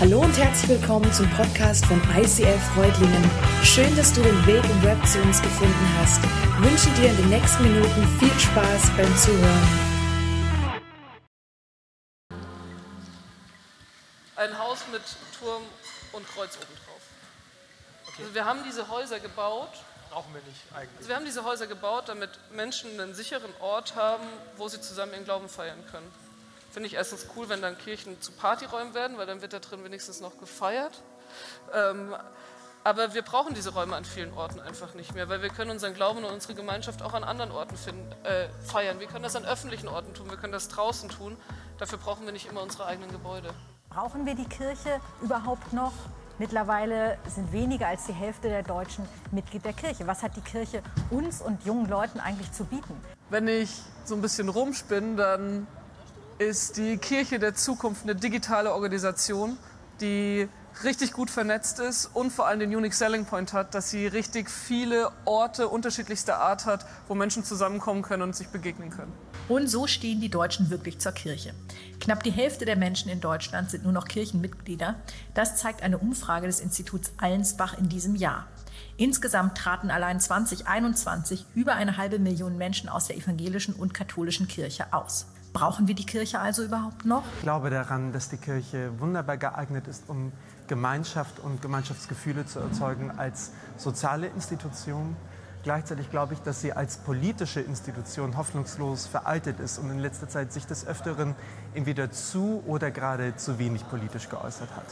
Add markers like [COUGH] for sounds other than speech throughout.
Hallo und herzlich willkommen zum Podcast von ICF Freudlingen. Schön, dass du den Weg im Web zu uns gefunden hast. Ich wünsche dir in den nächsten Minuten viel Spaß beim Zuhören. Ein Haus mit Turm und Kreuz obendrauf. Also wir haben diese Häuser gebaut. Brauchen wir nicht eigentlich. Also wir haben diese Häuser gebaut, damit Menschen einen sicheren Ort haben, wo sie zusammen ihren Glauben feiern können. Finde ich erstens cool, wenn dann Kirchen zu Partyräumen werden, weil dann wird da drin wenigstens noch gefeiert. Ähm, aber wir brauchen diese Räume an vielen Orten einfach nicht mehr, weil wir können unseren Glauben und unsere Gemeinschaft auch an anderen Orten finden, äh, feiern. Wir können das an öffentlichen Orten tun, wir können das draußen tun. Dafür brauchen wir nicht immer unsere eigenen Gebäude. Brauchen wir die Kirche überhaupt noch? Mittlerweile sind weniger als die Hälfte der Deutschen Mitglied der Kirche. Was hat die Kirche uns und jungen Leuten eigentlich zu bieten? Wenn ich so ein bisschen rumspinne, dann ist die Kirche der Zukunft eine digitale Organisation, die richtig gut vernetzt ist und vor allem den Unique Selling Point hat, dass sie richtig viele Orte unterschiedlichster Art hat, wo Menschen zusammenkommen können und sich begegnen können. Und so stehen die Deutschen wirklich zur Kirche. Knapp die Hälfte der Menschen in Deutschland sind nur noch Kirchenmitglieder. Das zeigt eine Umfrage des Instituts Allensbach in diesem Jahr. Insgesamt traten allein 2021 über eine halbe Million Menschen aus der evangelischen und katholischen Kirche aus. Brauchen wir die Kirche also überhaupt noch? Ich glaube daran, dass die Kirche wunderbar geeignet ist, um Gemeinschaft und Gemeinschaftsgefühle zu erzeugen als soziale Institution. Gleichzeitig glaube ich, dass sie als politische Institution hoffnungslos veraltet ist und in letzter Zeit sich des Öfteren entweder zu oder gerade zu wenig politisch geäußert hat.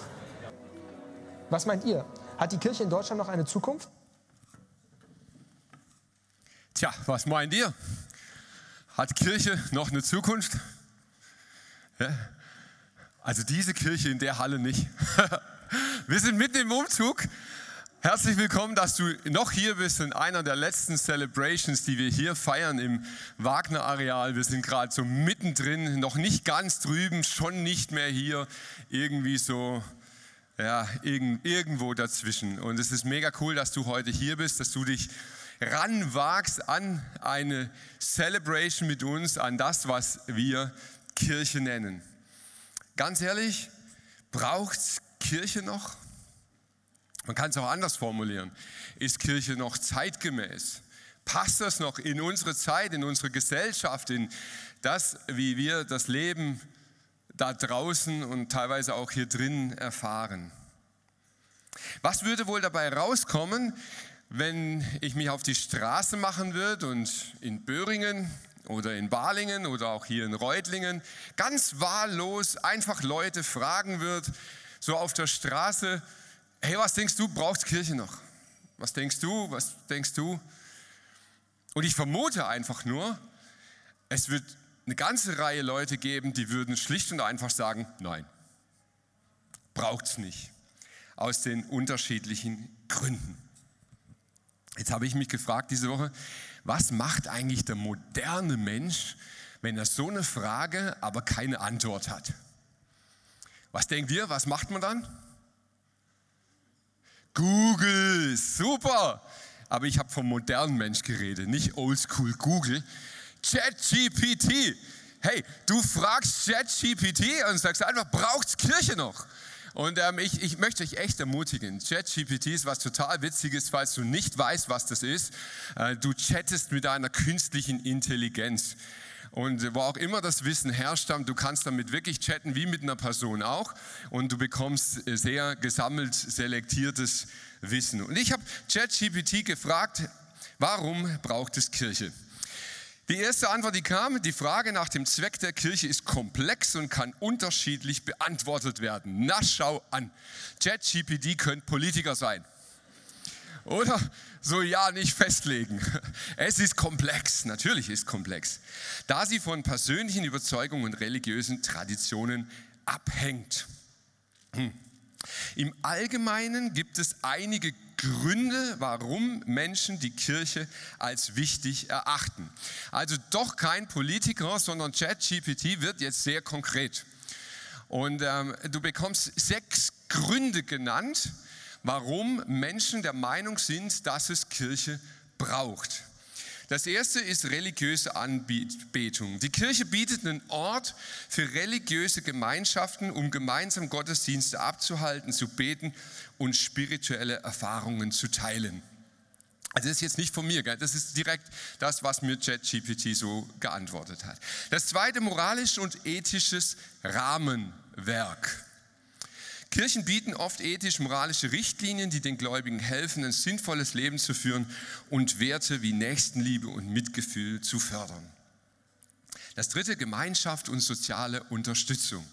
Was meint ihr? Hat die Kirche in Deutschland noch eine Zukunft? Tja, was meint ihr? Hat Kirche noch eine Zukunft? Ja? Also diese Kirche in der Halle nicht. [LAUGHS] Wir sind mitten im Umzug. Herzlich willkommen, dass du noch hier bist in einer der letzten Celebrations, die wir hier feiern im Wagner-Areal. Wir sind gerade so mittendrin, noch nicht ganz drüben, schon nicht mehr hier, irgendwie so ja, irgendwo dazwischen. Und es ist mega cool, dass du heute hier bist, dass du dich ranwagst an eine Celebration mit uns, an das, was wir Kirche nennen. Ganz ehrlich, braucht Kirche noch? Man kann es auch anders formulieren. Ist Kirche noch zeitgemäß? Passt das noch in unsere Zeit, in unsere Gesellschaft, in das, wie wir das Leben da draußen und teilweise auch hier drin erfahren? Was würde wohl dabei rauskommen, wenn ich mich auf die Straße machen würde und in Böhringen oder in Balingen oder auch hier in Reutlingen ganz wahllos einfach Leute fragen würde, so auf der Straße, hey, was denkst du, braucht Kirche noch? Was denkst du, was denkst du? Und ich vermute einfach nur, es wird eine ganze Reihe Leute geben, die würden schlicht und einfach sagen, nein, braucht es nicht, aus den unterschiedlichen Gründen. Jetzt habe ich mich gefragt diese Woche, was macht eigentlich der moderne Mensch, wenn er so eine Frage, aber keine Antwort hat? Was denkt ihr, was macht man dann? Google, super! Aber ich habe vom modernen Mensch geredet, nicht oldschool Google. ChatGPT. Hey, du fragst ChatGPT und sagst einfach, braucht's Kirche noch? Und ähm, ich, ich möchte euch echt ermutigen. ChatGPT ist was total Witziges, falls du nicht weißt, was das ist. Äh, du chattest mit einer künstlichen Intelligenz. Und wo auch immer das Wissen herrscht, du kannst damit wirklich chatten, wie mit einer Person auch. Und du bekommst sehr gesammelt, selektiertes Wissen. Und ich habe ChatGPT gefragt, warum braucht es Kirche? Die erste Antwort, die kam, die Frage nach dem Zweck der Kirche ist komplex und kann unterschiedlich beantwortet werden. Na, schau an. ChatGPT könnte Politiker sein. Oder so ja nicht festlegen. Es ist komplex, natürlich ist komplex, da sie von persönlichen Überzeugungen und religiösen Traditionen abhängt. Hm. Im Allgemeinen gibt es einige Gründe, warum Menschen die Kirche als wichtig erachten. Also doch kein Politiker, sondern ChatGPT wird jetzt sehr konkret. Und ähm, du bekommst sechs Gründe genannt, warum Menschen der Meinung sind, dass es Kirche braucht. Das erste ist religiöse Anbetung. Die Kirche bietet einen Ort für religiöse Gemeinschaften, um gemeinsam Gottesdienste abzuhalten, zu beten und spirituelle Erfahrungen zu teilen. Also das ist jetzt nicht von mir, das ist direkt das, was mir ChatGPT so geantwortet hat. Das zweite, moralisch und ethisches Rahmenwerk. Kirchen bieten oft ethisch-moralische Richtlinien, die den Gläubigen helfen, ein sinnvolles Leben zu führen und Werte wie Nächstenliebe und Mitgefühl zu fördern. Das dritte, Gemeinschaft und soziale Unterstützung.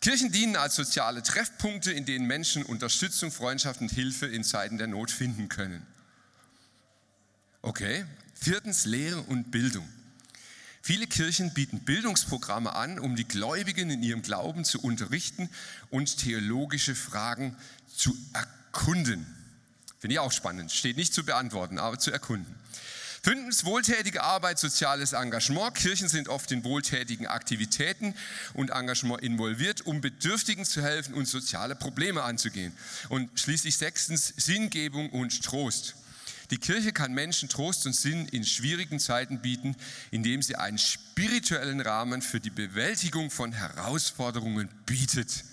Kirchen dienen als soziale Treffpunkte, in denen Menschen Unterstützung, Freundschaft und Hilfe in Zeiten der Not finden können. Okay. Viertens, Lehre und Bildung. Viele Kirchen bieten Bildungsprogramme an, um die Gläubigen in ihrem Glauben zu unterrichten und theologische Fragen zu erkunden. Finde ich auch spannend. Steht nicht zu beantworten, aber zu erkunden. Fünftens, wohltätige Arbeit, soziales Engagement. Kirchen sind oft in wohltätigen Aktivitäten und Engagement involviert, um Bedürftigen zu helfen und soziale Probleme anzugehen. Und schließlich sechstens, Sinngebung und Trost. Die Kirche kann Menschen Trost und Sinn in schwierigen Zeiten bieten, indem sie einen spirituellen Rahmen für die Bewältigung von Herausforderungen bietet.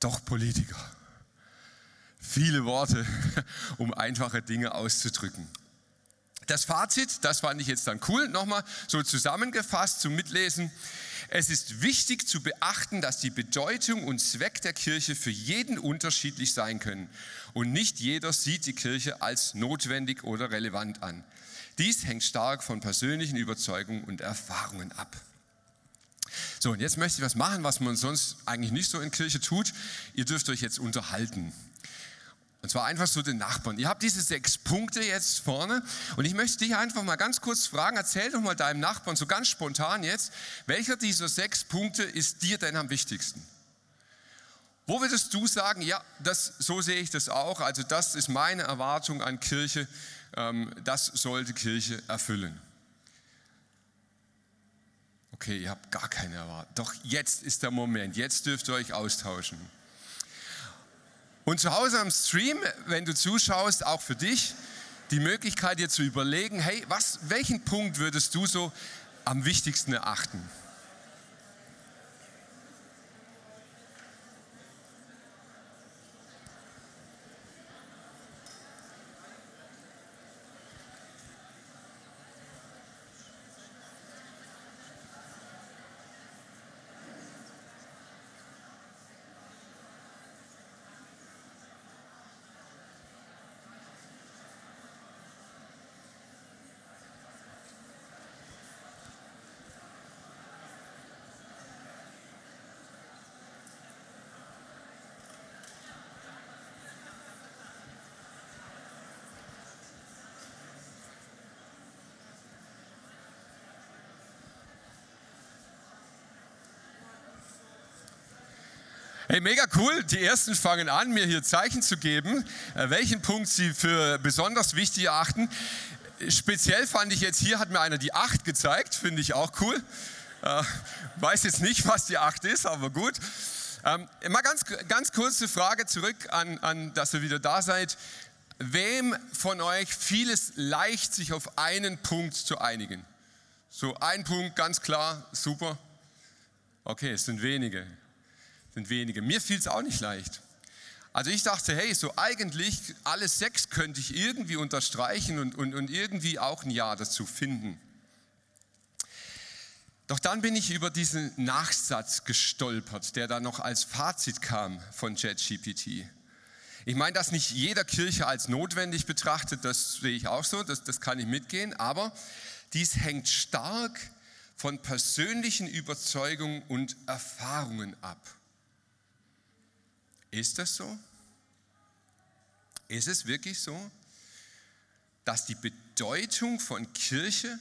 Doch Politiker. Viele Worte, [LAUGHS] um einfache Dinge auszudrücken. Das Fazit, das fand ich jetzt dann cool, nochmal so zusammengefasst zum Mitlesen. Es ist wichtig zu beachten, dass die Bedeutung und Zweck der Kirche für jeden unterschiedlich sein können und nicht jeder sieht die Kirche als notwendig oder relevant an. Dies hängt stark von persönlichen Überzeugungen und Erfahrungen ab. So, und jetzt möchte ich was machen, was man sonst eigentlich nicht so in Kirche tut. Ihr dürft euch jetzt unterhalten. Und zwar einfach so den Nachbarn. Ihr habt diese sechs Punkte jetzt vorne und ich möchte dich einfach mal ganz kurz fragen, erzähl doch mal deinem Nachbarn so ganz spontan jetzt, welcher dieser sechs Punkte ist dir denn am wichtigsten? Wo würdest du sagen, ja, das, so sehe ich das auch, also das ist meine Erwartung an Kirche, ähm, das sollte Kirche erfüllen? Okay, ihr habt gar keine Erwartung. Doch jetzt ist der Moment, jetzt dürft ihr euch austauschen. Und zu Hause am Stream, wenn du zuschaust, auch für dich, die Möglichkeit dir zu überlegen, hey, was, welchen Punkt würdest du so am wichtigsten erachten? Hey, mega cool. Die ersten fangen an, mir hier Zeichen zu geben, äh, welchen Punkt sie für besonders wichtig erachten. Speziell fand ich jetzt, hier hat mir einer die 8 gezeigt, finde ich auch cool. Äh, weiß jetzt nicht, was die 8 ist, aber gut. Ähm, mal ganz, ganz kurze Frage zurück an, an, dass ihr wieder da seid. Wem von euch fiel es leicht, sich auf einen Punkt zu einigen? So ein Punkt, ganz klar, super. Okay, es sind wenige sind wenige. Mir fiel es auch nicht leicht. Also ich dachte, hey, so eigentlich alle sechs könnte ich irgendwie unterstreichen und, und, und irgendwie auch ein Ja dazu finden. Doch dann bin ich über diesen Nachsatz gestolpert, der da noch als Fazit kam von JetGPT. Ich meine, dass nicht jeder Kirche als notwendig betrachtet, das sehe ich auch so, das, das kann ich mitgehen, aber dies hängt stark von persönlichen Überzeugungen und Erfahrungen ab. Ist das so? Ist es wirklich so, dass die Bedeutung von Kirche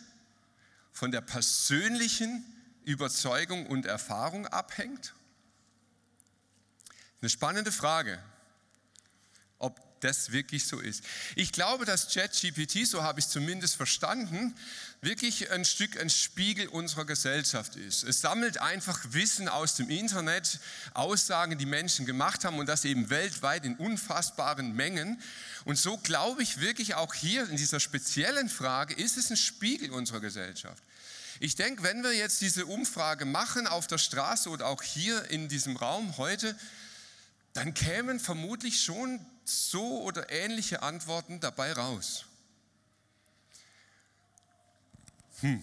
von der persönlichen Überzeugung und Erfahrung abhängt? Eine spannende Frage, das wirklich so ist. Ich glaube, dass ChatGPT, so habe ich es zumindest verstanden, wirklich ein Stück ein Spiegel unserer Gesellschaft ist. Es sammelt einfach Wissen aus dem Internet, Aussagen, die Menschen gemacht haben und das eben weltweit in unfassbaren Mengen. Und so glaube ich wirklich auch hier in dieser speziellen Frage, ist es ein Spiegel unserer Gesellschaft. Ich denke, wenn wir jetzt diese Umfrage machen auf der Straße oder auch hier in diesem Raum heute, dann kämen vermutlich schon so oder ähnliche Antworten dabei raus. Hm.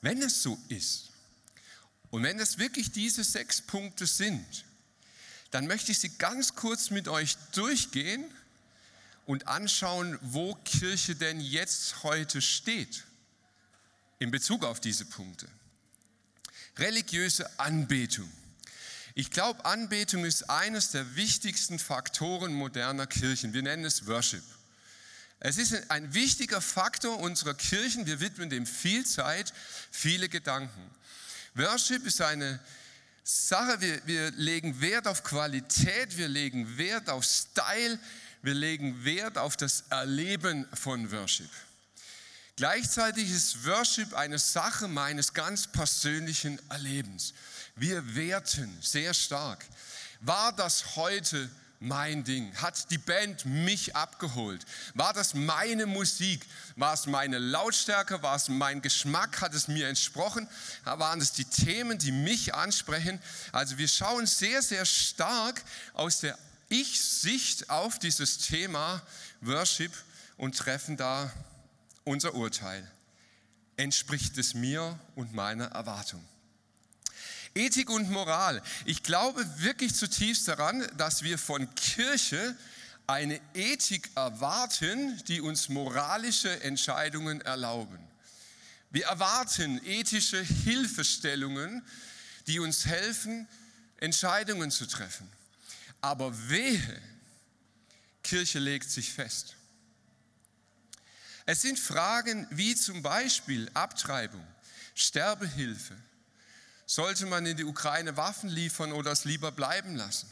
Wenn es so ist und wenn es wirklich diese sechs Punkte sind, dann möchte ich sie ganz kurz mit euch durchgehen und anschauen, wo Kirche denn jetzt heute steht in Bezug auf diese Punkte. Religiöse Anbetung. Ich glaube, Anbetung ist eines der wichtigsten Faktoren moderner Kirchen. Wir nennen es Worship. Es ist ein wichtiger Faktor unserer Kirchen. Wir widmen dem viel Zeit, viele Gedanken. Worship ist eine Sache, wir, wir legen Wert auf Qualität, wir legen Wert auf Style, wir legen Wert auf das Erleben von Worship. Gleichzeitig ist Worship eine Sache meines ganz persönlichen Erlebens. Wir werten sehr stark. War das heute mein Ding? Hat die Band mich abgeholt? War das meine Musik? War es meine Lautstärke? War es mein Geschmack? Hat es mir entsprochen? Waren es die Themen, die mich ansprechen? Also wir schauen sehr, sehr stark aus der Ich-Sicht auf dieses Thema Worship und treffen da unser Urteil. Entspricht es mir und meiner Erwartung? Ethik und Moral. Ich glaube wirklich zutiefst daran, dass wir von Kirche eine Ethik erwarten, die uns moralische Entscheidungen erlauben. Wir erwarten ethische Hilfestellungen, die uns helfen, Entscheidungen zu treffen. Aber wehe, Kirche legt sich fest. Es sind Fragen wie zum Beispiel Abtreibung, Sterbehilfe, sollte man in die Ukraine Waffen liefern oder es lieber bleiben lassen?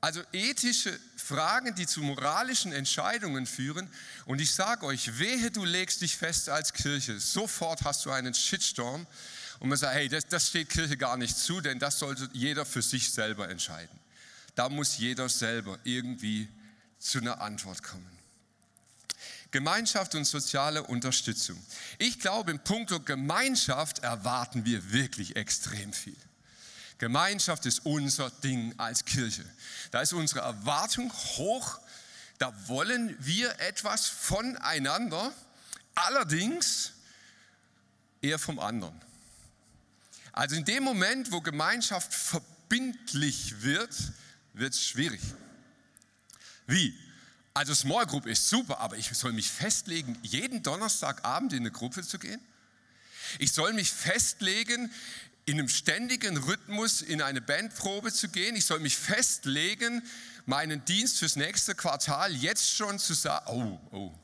Also ethische Fragen, die zu moralischen Entscheidungen führen. Und ich sage euch, wehe, du legst dich fest als Kirche. Sofort hast du einen Shitstorm. Und man sagt, hey, das, das steht Kirche gar nicht zu, denn das sollte jeder für sich selber entscheiden. Da muss jeder selber irgendwie zu einer Antwort kommen. Gemeinschaft und soziale Unterstützung. Ich glaube, im Punkto Gemeinschaft erwarten wir wirklich extrem viel. Gemeinschaft ist unser Ding als Kirche. Da ist unsere Erwartung hoch. Da wollen wir etwas voneinander, allerdings eher vom anderen. Also in dem Moment, wo Gemeinschaft verbindlich wird, wird es schwierig. Wie? Also Small Group ist super, aber ich soll mich festlegen, jeden Donnerstagabend in eine Gruppe zu gehen? Ich soll mich festlegen, in einem ständigen Rhythmus in eine Bandprobe zu gehen. Ich soll mich festlegen, meinen Dienst fürs nächste Quartal jetzt schon zu sagen, oh, oh.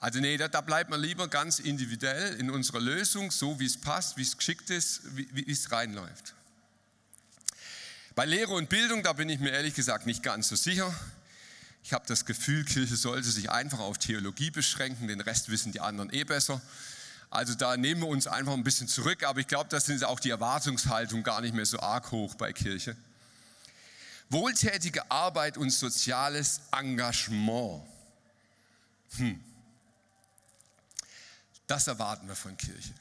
Also nee, da, da bleibt man lieber ganz individuell in unserer Lösung, so wie es passt, wie es geschickt ist, wie, wie es reinläuft. Bei Lehre und Bildung, da bin ich mir ehrlich gesagt nicht ganz so sicher. Ich habe das Gefühl, Kirche sollte sich einfach auf Theologie beschränken, den Rest wissen die anderen eh besser. Also da nehmen wir uns einfach ein bisschen zurück, aber ich glaube, das ist auch die Erwartungshaltung gar nicht mehr so arg hoch bei Kirche. Wohltätige Arbeit und soziales Engagement. Hm. Das erwarten wir von Kirche.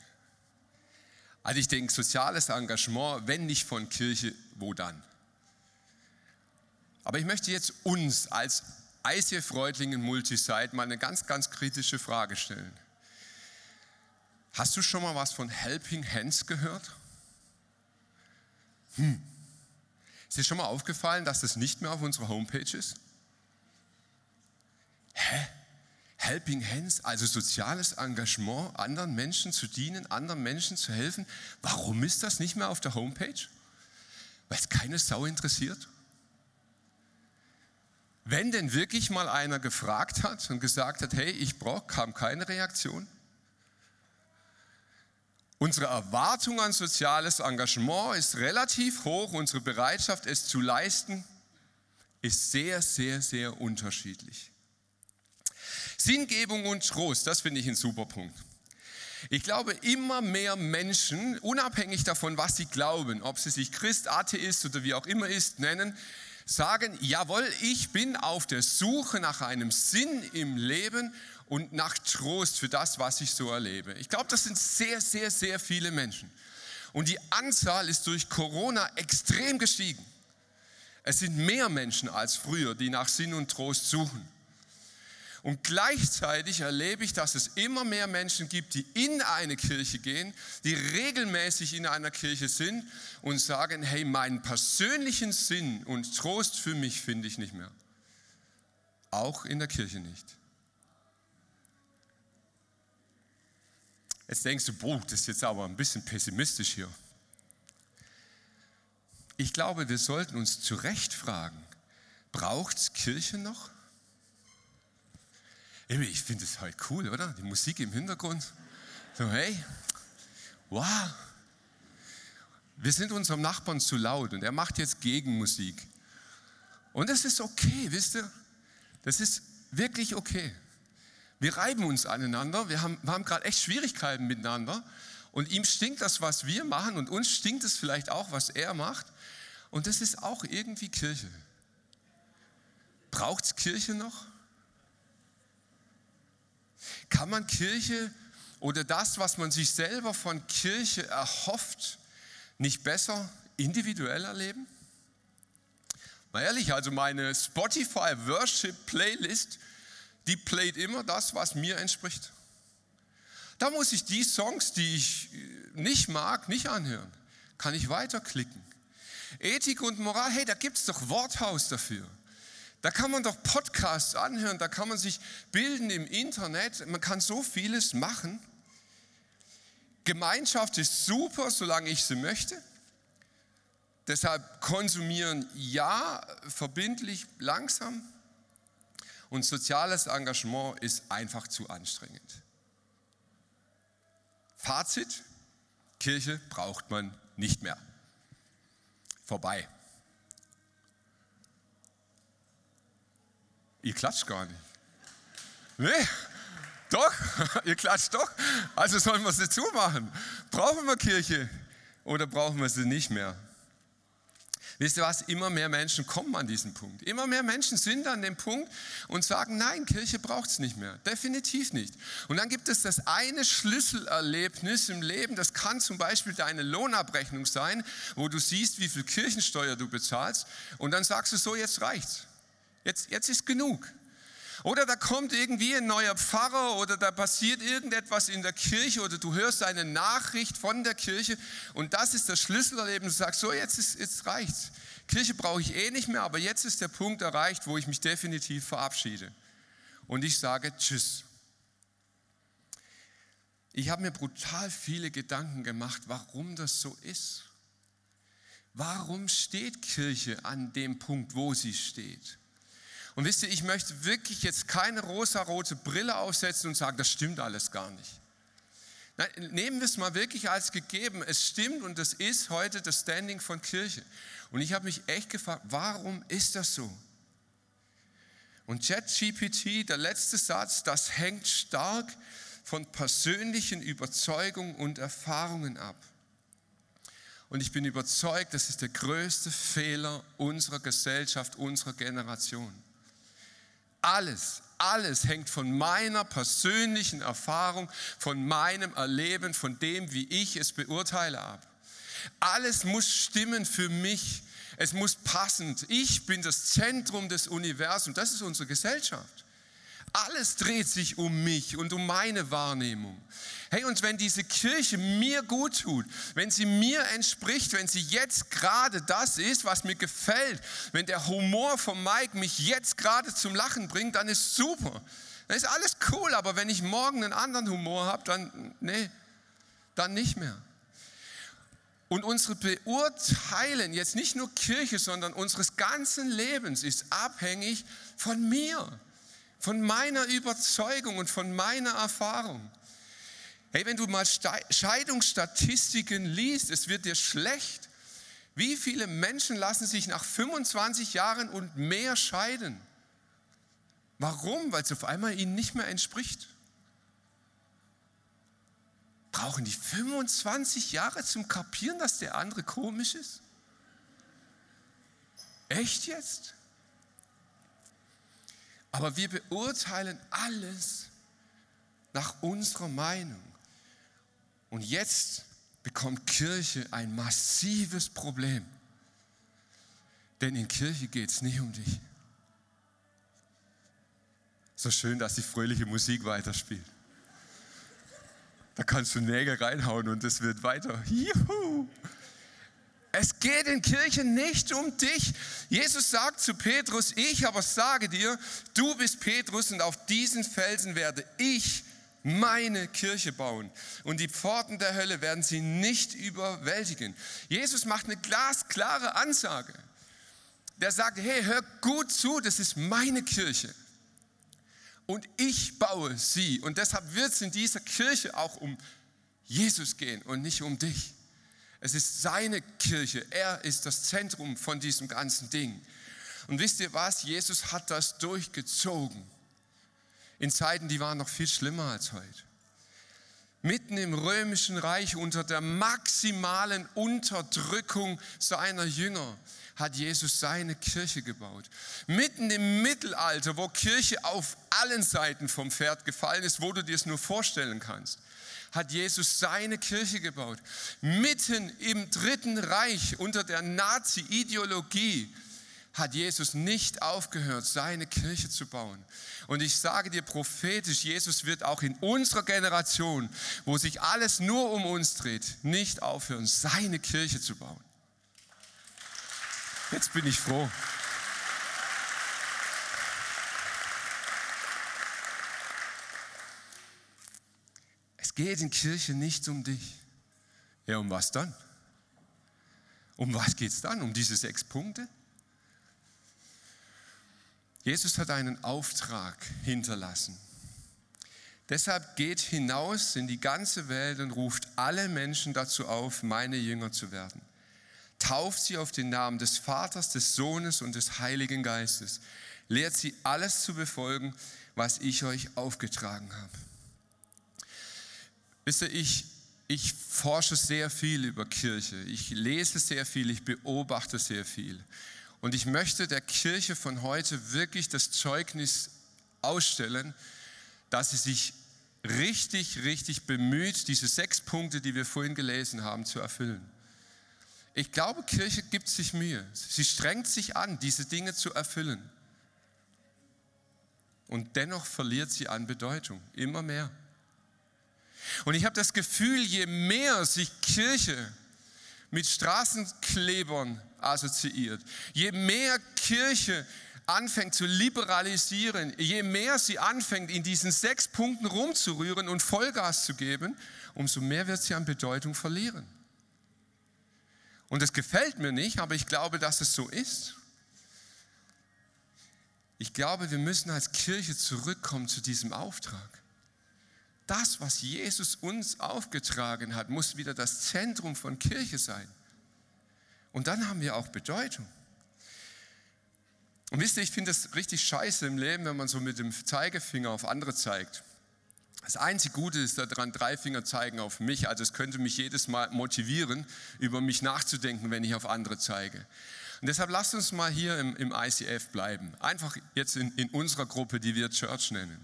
Also ich denke, soziales Engagement, wenn nicht von Kirche, wo dann? Aber ich möchte jetzt uns als ICF Reutlingen Multisite mal eine ganz, ganz kritische Frage stellen. Hast du schon mal was von Helping Hands gehört? Hm. Ist dir schon mal aufgefallen, dass das nicht mehr auf unserer Homepage ist? Hä? Helping Hands, also soziales Engagement, anderen Menschen zu dienen, anderen Menschen zu helfen. Warum ist das nicht mehr auf der Homepage? Weil es keine Sau interessiert? Wenn denn wirklich mal einer gefragt hat und gesagt hat, hey, ich brauche, kam keine Reaktion. Unsere Erwartung an soziales Engagement ist relativ hoch, unsere Bereitschaft, es zu leisten, ist sehr, sehr, sehr unterschiedlich. Sinngebung und Trost, das finde ich ein super Punkt. Ich glaube, immer mehr Menschen, unabhängig davon, was sie glauben, ob sie sich Christ, Atheist oder wie auch immer ist, nennen, sagen, jawohl, ich bin auf der Suche nach einem Sinn im Leben und nach Trost für das, was ich so erlebe. Ich glaube, das sind sehr, sehr, sehr viele Menschen. Und die Anzahl ist durch Corona extrem gestiegen. Es sind mehr Menschen als früher, die nach Sinn und Trost suchen. Und gleichzeitig erlebe ich, dass es immer mehr Menschen gibt, die in eine Kirche gehen, die regelmäßig in einer Kirche sind und sagen, hey, meinen persönlichen Sinn und Trost für mich finde ich nicht mehr. Auch in der Kirche nicht. Jetzt denkst du, boah, das ist jetzt aber ein bisschen pessimistisch hier. Ich glaube, wir sollten uns zu Recht fragen, braucht es Kirche noch? Ich finde es halt cool, oder? Die Musik im Hintergrund. So, hey, wow. Wir sind unserem Nachbarn zu laut und er macht jetzt Gegenmusik. Und das ist okay, wisst ihr? Das ist wirklich okay. Wir reiben uns aneinander, wir haben, wir haben gerade echt Schwierigkeiten miteinander und ihm stinkt das, was wir machen und uns stinkt es vielleicht auch, was er macht. Und das ist auch irgendwie Kirche. Braucht es Kirche noch? Kann man Kirche oder das, was man sich selber von Kirche erhofft, nicht besser individuell erleben? Mal ehrlich, also meine Spotify Worship Playlist, die playt immer das, was mir entspricht. Da muss ich die Songs, die ich nicht mag, nicht anhören. Kann ich weiterklicken. Ethik und Moral, hey, da gibt es doch Worthaus dafür. Da kann man doch Podcasts anhören, da kann man sich bilden im Internet, man kann so vieles machen. Gemeinschaft ist super, solange ich sie möchte. Deshalb konsumieren ja, verbindlich, langsam. Und soziales Engagement ist einfach zu anstrengend. Fazit, Kirche braucht man nicht mehr. Vorbei. Ihr klatscht gar nicht. Nee, doch, [LAUGHS] ihr klatscht doch. Also sollen wir sie zumachen. Brauchen wir Kirche oder brauchen wir sie nicht mehr? Wisst ihr was? Immer mehr Menschen kommen an diesen Punkt. Immer mehr Menschen sind an dem Punkt und sagen, nein, Kirche braucht es nicht mehr. Definitiv nicht. Und dann gibt es das eine Schlüsselerlebnis im Leben, das kann zum Beispiel deine Lohnabrechnung sein, wo du siehst, wie viel Kirchensteuer du bezahlst und dann sagst du so, jetzt reicht's. Jetzt, jetzt ist genug. Oder da kommt irgendwie ein neuer Pfarrer oder da passiert irgendetwas in der Kirche oder du hörst eine Nachricht von der Kirche und das ist das Schlüsselerleben. Du sagst, so jetzt, ist, jetzt reicht's. Kirche brauche ich eh nicht mehr, aber jetzt ist der Punkt erreicht, wo ich mich definitiv verabschiede. Und ich sage Tschüss. Ich habe mir brutal viele Gedanken gemacht, warum das so ist. Warum steht Kirche an dem Punkt, wo sie steht? Und wisst ihr, ich möchte wirklich jetzt keine rosarote Brille aufsetzen und sagen, das stimmt alles gar nicht. Nein, nehmen wir es mal wirklich als gegeben. Es stimmt und das ist heute das Standing von Kirche. Und ich habe mich echt gefragt, warum ist das so? Und ChatGPT, der letzte Satz, das hängt stark von persönlichen Überzeugungen und Erfahrungen ab. Und ich bin überzeugt, das ist der größte Fehler unserer Gesellschaft, unserer Generation. Alles, alles hängt von meiner persönlichen Erfahrung, von meinem Erleben, von dem, wie ich es beurteile ab. Alles muss stimmen für mich. Es muss passend. Ich bin das Zentrum des Universums. Das ist unsere Gesellschaft. Alles dreht sich um mich und um meine Wahrnehmung. Hey, und wenn diese Kirche mir gut tut, wenn sie mir entspricht, wenn sie jetzt gerade das ist, was mir gefällt, wenn der Humor von Mike mich jetzt gerade zum Lachen bringt, dann ist super. Dann ist alles cool, aber wenn ich morgen einen anderen Humor habe, dann, nee, dann nicht mehr. Und unsere Beurteilen, jetzt nicht nur Kirche, sondern unseres ganzen Lebens, ist abhängig von mir von meiner Überzeugung und von meiner Erfahrung. Hey, wenn du mal Scheidungsstatistiken liest, es wird dir schlecht, Wie viele Menschen lassen sich nach 25 Jahren und mehr scheiden? Warum? Weil es auf einmal ihnen nicht mehr entspricht. Brauchen die 25 Jahre zum Kapieren, dass der andere komisch ist? Echt jetzt? Aber wir beurteilen alles nach unserer Meinung. Und jetzt bekommt Kirche ein massives Problem. Denn in Kirche geht es nicht um dich. So schön, dass die fröhliche Musik weiterspielt. Da kannst du Nägel reinhauen und es wird weiter. Juhu! Es geht in Kirche nicht um dich. Jesus sagt zu Petrus, ich aber sage dir, du bist Petrus und auf diesen Felsen werde ich meine Kirche bauen und die Pforten der Hölle werden sie nicht überwältigen. Jesus macht eine glasklare Ansage. Der sagt, hey, hör gut zu, das ist meine Kirche. Und ich baue sie. Und deshalb wird es in dieser Kirche auch um Jesus gehen und nicht um dich. Es ist seine Kirche. Er ist das Zentrum von diesem ganzen Ding. Und wisst ihr was? Jesus hat das durchgezogen. In Zeiten, die waren noch viel schlimmer als heute. Mitten im römischen Reich unter der maximalen Unterdrückung seiner Jünger hat Jesus seine Kirche gebaut. Mitten im Mittelalter, wo Kirche auf allen Seiten vom Pferd gefallen ist, wo du dir es nur vorstellen kannst hat Jesus seine Kirche gebaut. Mitten im Dritten Reich unter der Nazi-Ideologie hat Jesus nicht aufgehört, seine Kirche zu bauen. Und ich sage dir prophetisch, Jesus wird auch in unserer Generation, wo sich alles nur um uns dreht, nicht aufhören, seine Kirche zu bauen. Jetzt bin ich froh. Geht in Kirche nicht um dich. Ja, um was dann? Um was geht es dann? Um diese sechs Punkte? Jesus hat einen Auftrag hinterlassen. Deshalb geht hinaus in die ganze Welt und ruft alle Menschen dazu auf, meine Jünger zu werden. Tauft sie auf den Namen des Vaters, des Sohnes und des Heiligen Geistes. Lehrt sie alles zu befolgen, was ich euch aufgetragen habe. Wisst ihr, ich, ich forsche sehr viel über Kirche. Ich lese sehr viel, ich beobachte sehr viel. Und ich möchte der Kirche von heute wirklich das Zeugnis ausstellen, dass sie sich richtig, richtig bemüht, diese sechs Punkte, die wir vorhin gelesen haben, zu erfüllen. Ich glaube, Kirche gibt sich Mühe. Sie strengt sich an, diese Dinge zu erfüllen. Und dennoch verliert sie an Bedeutung, immer mehr. Und ich habe das Gefühl, je mehr sich Kirche mit Straßenklebern assoziiert, je mehr Kirche anfängt zu liberalisieren, je mehr sie anfängt, in diesen sechs Punkten rumzurühren und Vollgas zu geben, umso mehr wird sie an Bedeutung verlieren. Und das gefällt mir nicht, aber ich glaube, dass es so ist. Ich glaube, wir müssen als Kirche zurückkommen zu diesem Auftrag das, was Jesus uns aufgetragen hat, muss wieder das Zentrum von Kirche sein. Und dann haben wir auch Bedeutung. Und wisst ihr, ich finde das richtig scheiße im Leben, wenn man so mit dem Zeigefinger auf andere zeigt. Das einzige Gute ist daran, drei Finger zeigen auf mich. Also es könnte mich jedes Mal motivieren, über mich nachzudenken, wenn ich auf andere zeige. Und deshalb lasst uns mal hier im, im ICF bleiben. Einfach jetzt in, in unserer Gruppe, die wir Church nennen.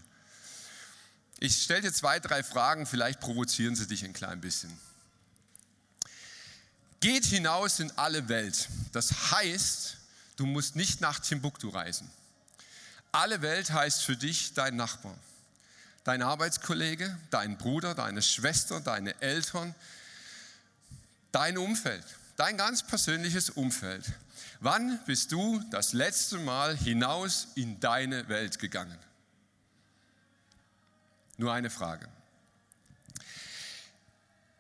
Ich stelle dir zwei, drei Fragen, vielleicht provozieren sie dich ein klein bisschen. Geht hinaus in alle Welt. Das heißt, du musst nicht nach Timbuktu reisen. Alle Welt heißt für dich dein Nachbar, dein Arbeitskollege, dein Bruder, deine Schwester, deine Eltern, dein Umfeld, dein ganz persönliches Umfeld. Wann bist du das letzte Mal hinaus in deine Welt gegangen? Nur eine Frage.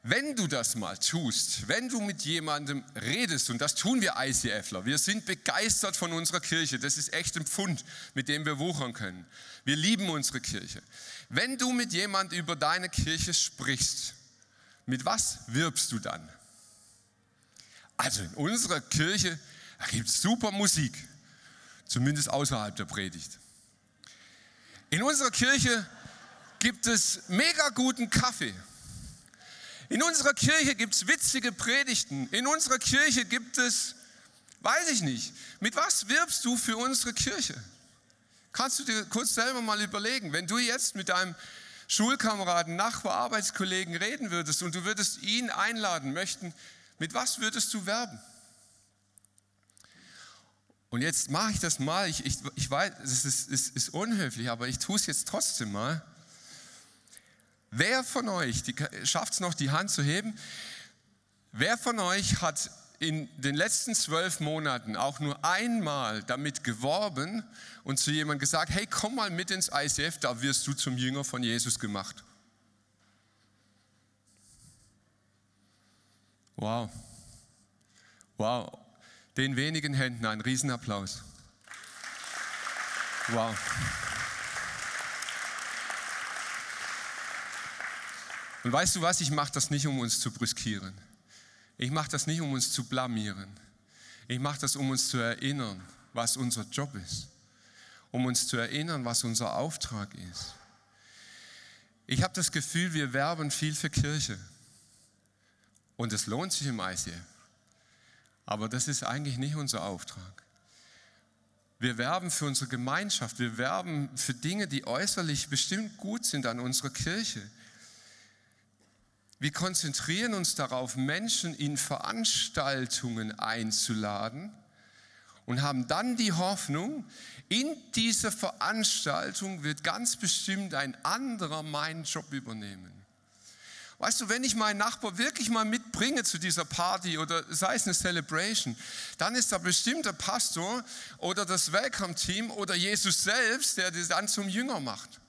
Wenn du das mal tust, wenn du mit jemandem redest, und das tun wir ICFler, wir sind begeistert von unserer Kirche, das ist echt ein Pfund, mit dem wir wuchern können. Wir lieben unsere Kirche. Wenn du mit jemand über deine Kirche sprichst, mit was wirbst du dann? Also in unserer Kirche, gibt es super Musik, zumindest außerhalb der Predigt. In unserer Kirche gibt es mega guten Kaffee. In unserer Kirche gibt es witzige Predigten. In unserer Kirche gibt es, weiß ich nicht, mit was wirbst du für unsere Kirche? Kannst du dir kurz selber mal überlegen, wenn du jetzt mit deinem Schulkameraden, Nachbar, Arbeitskollegen reden würdest und du würdest ihn einladen möchten, mit was würdest du werben? Und jetzt mache ich das mal, ich, ich, ich weiß, es ist, ist, ist unhöflich, aber ich tue es jetzt trotzdem mal. Wer von euch, schafft es noch, die Hand zu heben? Wer von euch hat in den letzten zwölf Monaten auch nur einmal damit geworben und zu jemandem gesagt, hey, komm mal mit ins ICF, da wirst du zum Jünger von Jesus gemacht. Wow. Wow. Den wenigen Händen ein Riesenapplaus. Wow. Und weißt du was, ich mache das nicht, um uns zu brüskieren. Ich mache das nicht, um uns zu blamieren. Ich mache das, um uns zu erinnern, was unser Job ist. Um uns zu erinnern, was unser Auftrag ist. Ich habe das Gefühl, wir werben viel für Kirche. Und es lohnt sich im ICF. Aber das ist eigentlich nicht unser Auftrag. Wir werben für unsere Gemeinschaft. Wir werben für Dinge, die äußerlich bestimmt gut sind an unserer Kirche. Wir konzentrieren uns darauf, Menschen in Veranstaltungen einzuladen und haben dann die Hoffnung, in dieser Veranstaltung wird ganz bestimmt ein anderer meinen Job übernehmen. Weißt du, wenn ich meinen Nachbar wirklich mal mitbringe zu dieser Party oder sei es eine Celebration, dann ist da bestimmt der Pastor oder das Welcome-Team oder Jesus selbst, der das dann zum Jünger macht.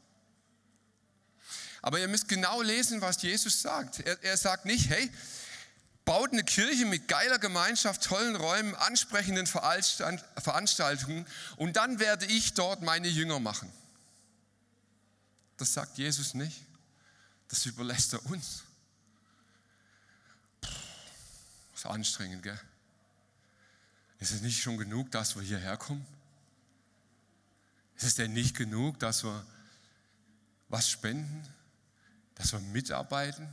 Aber ihr müsst genau lesen, was Jesus sagt. Er, er sagt nicht, hey, baut eine Kirche mit geiler Gemeinschaft, tollen Räumen, ansprechenden Veranstaltungen und dann werde ich dort meine Jünger machen. Das sagt Jesus nicht. Das überlässt er uns. Puh, ist anstrengend, gell? Ist es nicht schon genug, dass wir hierher kommen? Ist es denn nicht genug, dass wir was spenden? Dass wir mitarbeiten,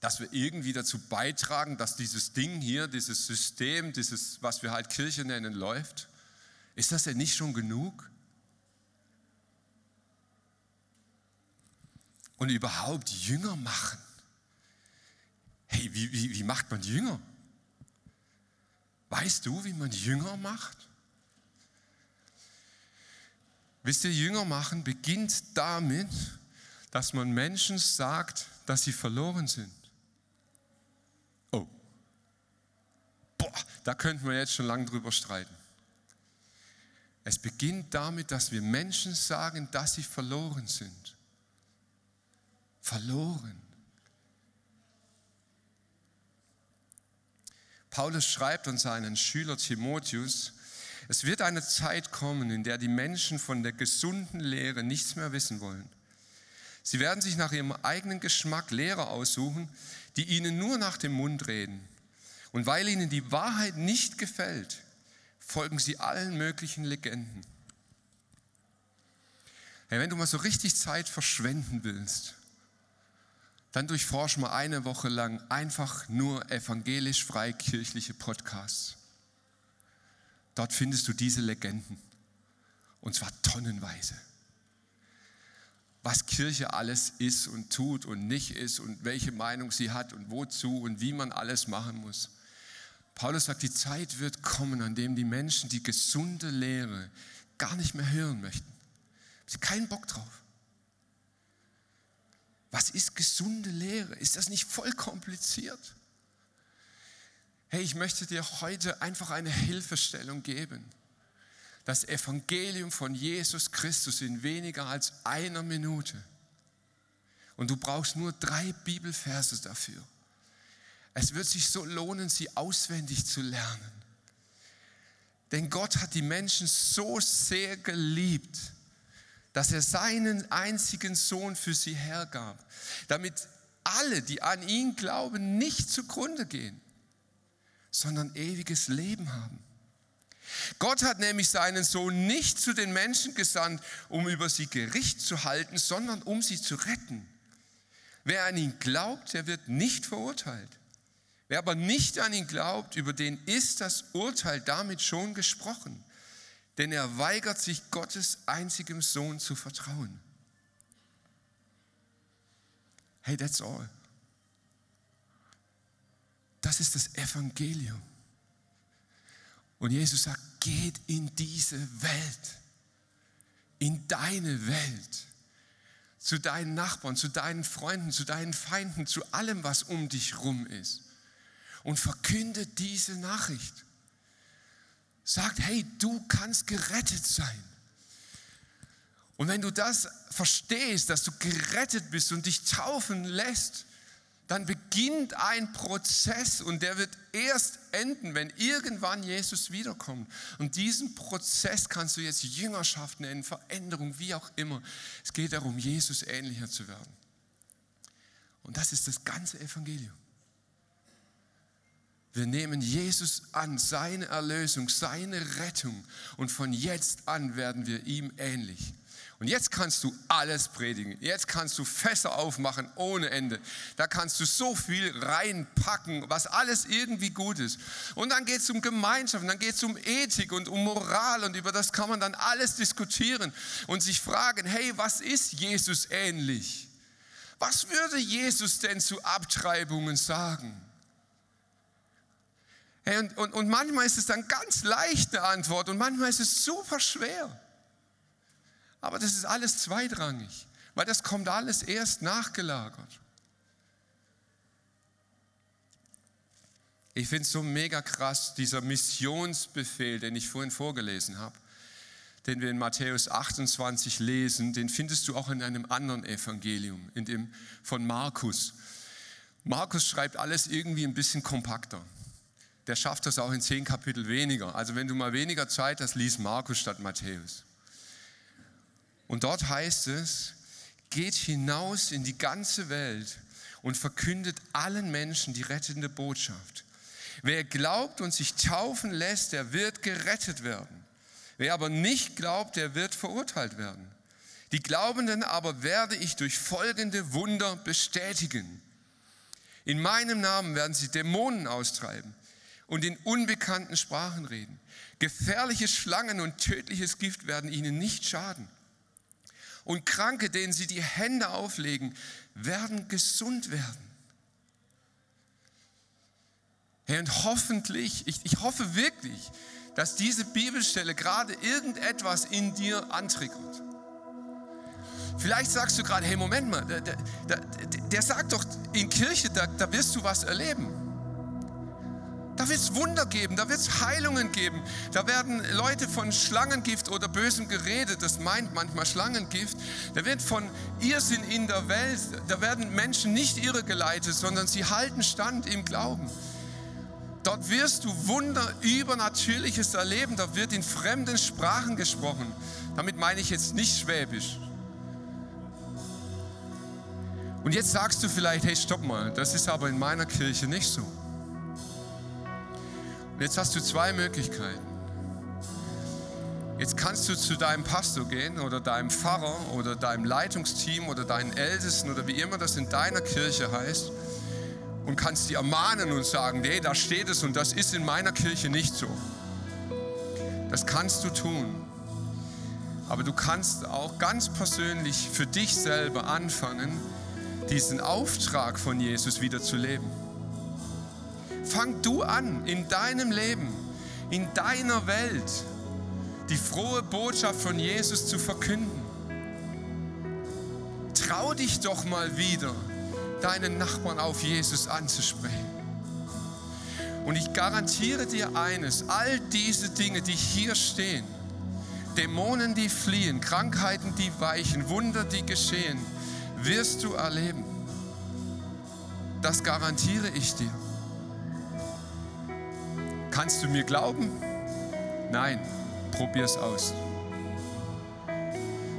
dass wir irgendwie dazu beitragen, dass dieses Ding hier, dieses System, dieses, was wir halt Kirche nennen, läuft? Ist das denn nicht schon genug? Und überhaupt Jünger machen. Hey, wie, wie, wie macht man Jünger? Weißt du, wie man Jünger macht? Wisst ihr, Jünger machen beginnt damit, dass man Menschen sagt, dass sie verloren sind. Oh, boah, da könnten wir jetzt schon lange drüber streiten. Es beginnt damit, dass wir Menschen sagen, dass sie verloren sind. Verloren. Paulus schreibt an seinen Schüler Timotheus, es wird eine Zeit kommen, in der die Menschen von der gesunden Lehre nichts mehr wissen wollen. Sie werden sich nach ihrem eigenen Geschmack Lehrer aussuchen, die ihnen nur nach dem Mund reden. Und weil ihnen die Wahrheit nicht gefällt, folgen sie allen möglichen Legenden. Hey, wenn du mal so richtig Zeit verschwenden willst, dann durchforsch mal eine Woche lang einfach nur evangelisch-freikirchliche Podcasts. Dort findest du diese Legenden. Und zwar tonnenweise was Kirche alles ist und tut und nicht ist und welche Meinung sie hat und wozu und wie man alles machen muss. Paulus sagt, die Zeit wird kommen, an dem die Menschen die gesunde Lehre gar nicht mehr hören möchten. Sie keinen Bock drauf. Was ist gesunde Lehre? Ist das nicht voll kompliziert? Hey, ich möchte dir heute einfach eine Hilfestellung geben das Evangelium von Jesus Christus in weniger als einer Minute. Und du brauchst nur drei Bibelverse dafür. Es wird sich so lohnen, sie auswendig zu lernen. Denn Gott hat die Menschen so sehr geliebt, dass er seinen einzigen Sohn für sie hergab, damit alle, die an ihn glauben, nicht zugrunde gehen, sondern ewiges Leben haben. Gott hat nämlich seinen Sohn nicht zu den Menschen gesandt, um über sie Gericht zu halten, sondern um sie zu retten. Wer an ihn glaubt, der wird nicht verurteilt. Wer aber nicht an ihn glaubt, über den ist das Urteil damit schon gesprochen, denn er weigert sich Gottes einzigem Sohn zu vertrauen. Hey, that's all. Das ist das Evangelium. Und Jesus sagt, geht in diese Welt, in deine Welt, zu deinen Nachbarn, zu deinen Freunden, zu deinen Feinden, zu allem, was um dich rum ist. Und verkünde diese Nachricht. Sagt, hey, du kannst gerettet sein. Und wenn du das verstehst, dass du gerettet bist und dich taufen lässt, dann beginnt ein Prozess und der wird erst enden, wenn irgendwann Jesus wiederkommt. Und diesen Prozess kannst du jetzt Jüngerschaft nennen, Veränderung, wie auch immer. Es geht darum, Jesus ähnlicher zu werden. Und das ist das ganze Evangelium. Wir nehmen Jesus an, seine Erlösung, seine Rettung und von jetzt an werden wir ihm ähnlich. Und jetzt kannst du alles predigen. Jetzt kannst du Fässer aufmachen ohne Ende. Da kannst du so viel reinpacken, was alles irgendwie gut ist. Und dann geht es um Gemeinschaft, dann geht es um Ethik und um Moral und über das kann man dann alles diskutieren und sich fragen, hey, was ist Jesus ähnlich? Was würde Jesus denn zu Abtreibungen sagen? Hey, und, und, und manchmal ist es dann ganz leichte Antwort und manchmal ist es super schwer. Aber das ist alles zweitrangig, weil das kommt alles erst nachgelagert. Ich finde es so mega krass, dieser Missionsbefehl, den ich vorhin vorgelesen habe, den wir in Matthäus 28 lesen, den findest du auch in einem anderen Evangelium, in dem von Markus. Markus schreibt alles irgendwie ein bisschen kompakter. Der schafft das auch in zehn Kapitel weniger. Also wenn du mal weniger Zeit hast, lies Markus statt Matthäus. Und dort heißt es, geht hinaus in die ganze Welt und verkündet allen Menschen die rettende Botschaft. Wer glaubt und sich taufen lässt, der wird gerettet werden. Wer aber nicht glaubt, der wird verurteilt werden. Die Glaubenden aber werde ich durch folgende Wunder bestätigen. In meinem Namen werden sie Dämonen austreiben und in unbekannten Sprachen reden. Gefährliche Schlangen und tödliches Gift werden ihnen nicht schaden. Und Kranke, denen sie die Hände auflegen, werden gesund werden. Und hoffentlich, ich, ich hoffe wirklich, dass diese Bibelstelle gerade irgendetwas in dir antriggert. Vielleicht sagst du gerade, hey, Moment mal, der, der, der, der sagt doch, in Kirche, da, da wirst du was erleben. Da wird es Wunder geben, da wird es Heilungen geben. Da werden Leute von Schlangengift oder Bösem geredet, das meint manchmal Schlangengift. Da wird von Irrsinn in der Welt, da werden Menschen nicht irregeleitet, sondern sie halten Stand im Glauben. Dort wirst du Wunder übernatürliches erleben, da wird in fremden Sprachen gesprochen. Damit meine ich jetzt nicht Schwäbisch. Und jetzt sagst du vielleicht, hey, stopp mal, das ist aber in meiner Kirche nicht so. Jetzt hast du zwei Möglichkeiten. Jetzt kannst du zu deinem Pastor gehen oder deinem Pfarrer oder deinem Leitungsteam oder deinen Ältesten oder wie immer das in deiner Kirche heißt und kannst die ermahnen und sagen, nee, da steht es und das ist in meiner Kirche nicht so. Das kannst du tun. Aber du kannst auch ganz persönlich für dich selber anfangen, diesen Auftrag von Jesus wieder zu leben. Fang du an, in deinem Leben, in deiner Welt, die frohe Botschaft von Jesus zu verkünden. Trau dich doch mal wieder, deinen Nachbarn auf Jesus anzusprechen. Und ich garantiere dir eines, all diese Dinge, die hier stehen, Dämonen, die fliehen, Krankheiten, die weichen, Wunder, die geschehen, wirst du erleben. Das garantiere ich dir. Kannst du mir glauben? Nein, probier es aus.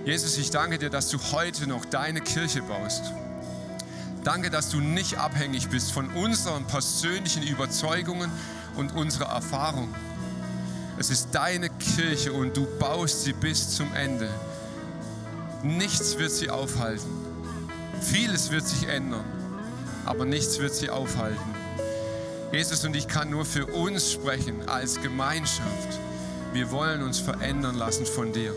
Jesus, ich danke dir, dass du heute noch deine Kirche baust. Danke, dass du nicht abhängig bist von unseren persönlichen Überzeugungen und unserer Erfahrung. Es ist deine Kirche und du baust sie bis zum Ende. Nichts wird sie aufhalten. Vieles wird sich ändern, aber nichts wird sie aufhalten. Jesus und ich kann nur für uns sprechen als Gemeinschaft. Wir wollen uns verändern lassen von dir.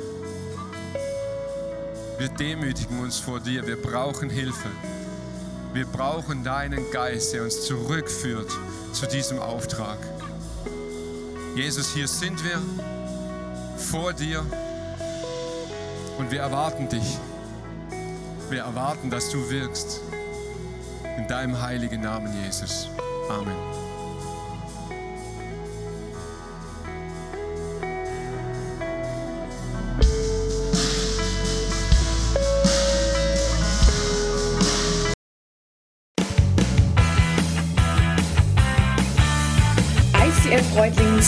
Wir demütigen uns vor dir. Wir brauchen Hilfe. Wir brauchen deinen Geist, der uns zurückführt zu diesem Auftrag. Jesus, hier sind wir vor dir und wir erwarten dich. Wir erwarten, dass du wirkst. In deinem heiligen Namen, Jesus. Amen.